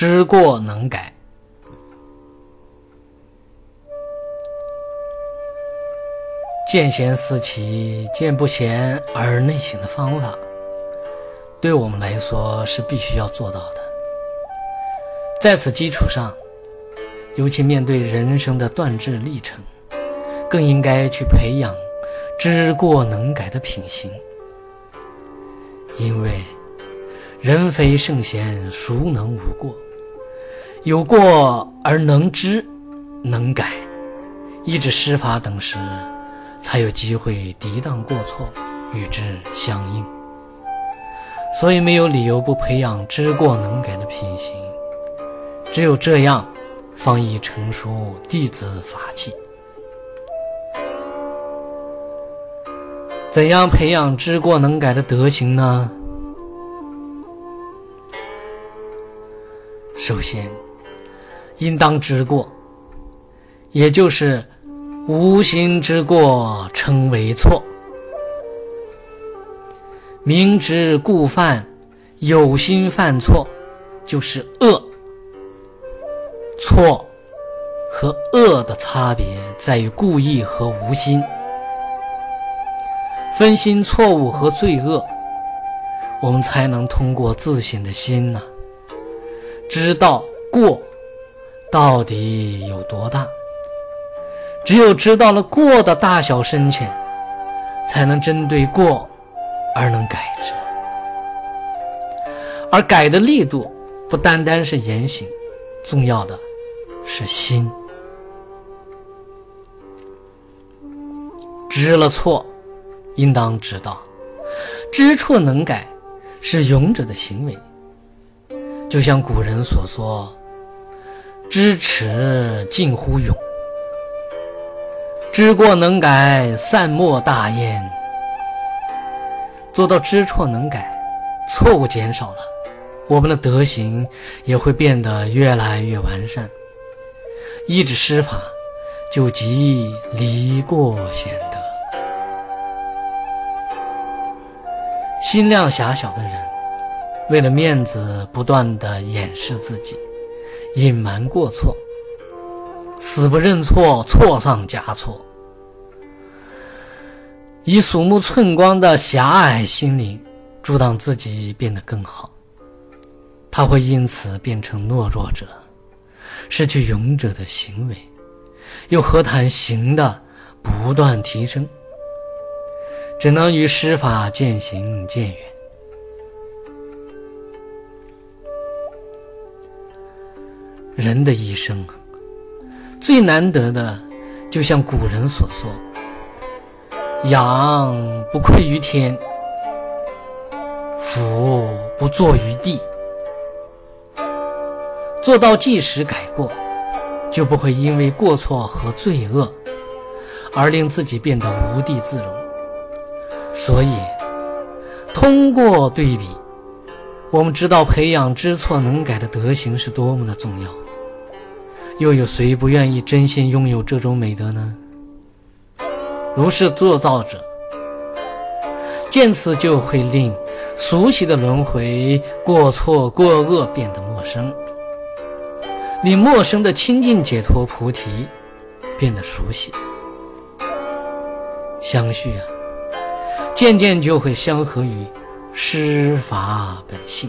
知过能改。见贤思齐，见不贤而内省的方法，对我们来说是必须要做到的。在此基础上，尤其面对人生的断质历程，更应该去培养知过能改的品行。因为人非圣贤，孰能无过？有过而能知、能改，抑制失法等时。才有机会抵挡过错，与之相应。所以没有理由不培养知过能改的品行。只有这样，方易成熟弟子法器。怎样培养知过能改的德行呢？首先，应当知过，也就是。无心之过称为错，明知故犯，有心犯错就是恶。错和恶的差别在于故意和无心。分心错误和罪恶，我们才能通过自省的心呢，知道过到底有多大。只有知道了过的大小深浅，才能针对过而能改之。而改的力度不单单是言行，重要的是心。知了错，应当知道，知错能改是勇者的行为。就像古人所说：“知耻近乎勇。”知过能改，善莫大焉。做到知错能改，错误减少了，我们的德行也会变得越来越完善。一指施法，就即离过显德。心量狭小的人，为了面子，不断的掩饰自己，隐瞒过错。死不认错，错上加错，以鼠目寸光的狭隘心灵阻挡自己变得更好，他会因此变成懦弱者，失去勇者的行为，又何谈行的不断提升？只能与施法渐行渐远。人的一生。最难得的，就像古人所说：“仰不愧于天，俯不怍于地。”做到即时改过，就不会因为过错和罪恶而令自己变得无地自容。所以，通过对比，我们知道培养知错能改的德行是多么的重要。又有谁不愿意真心拥有这种美德呢？如是做造者，见此就会令熟悉的轮回、过错、过恶变得陌生，令陌生的清净解脱菩提变得熟悉。相续啊，渐渐就会相合于施法本性。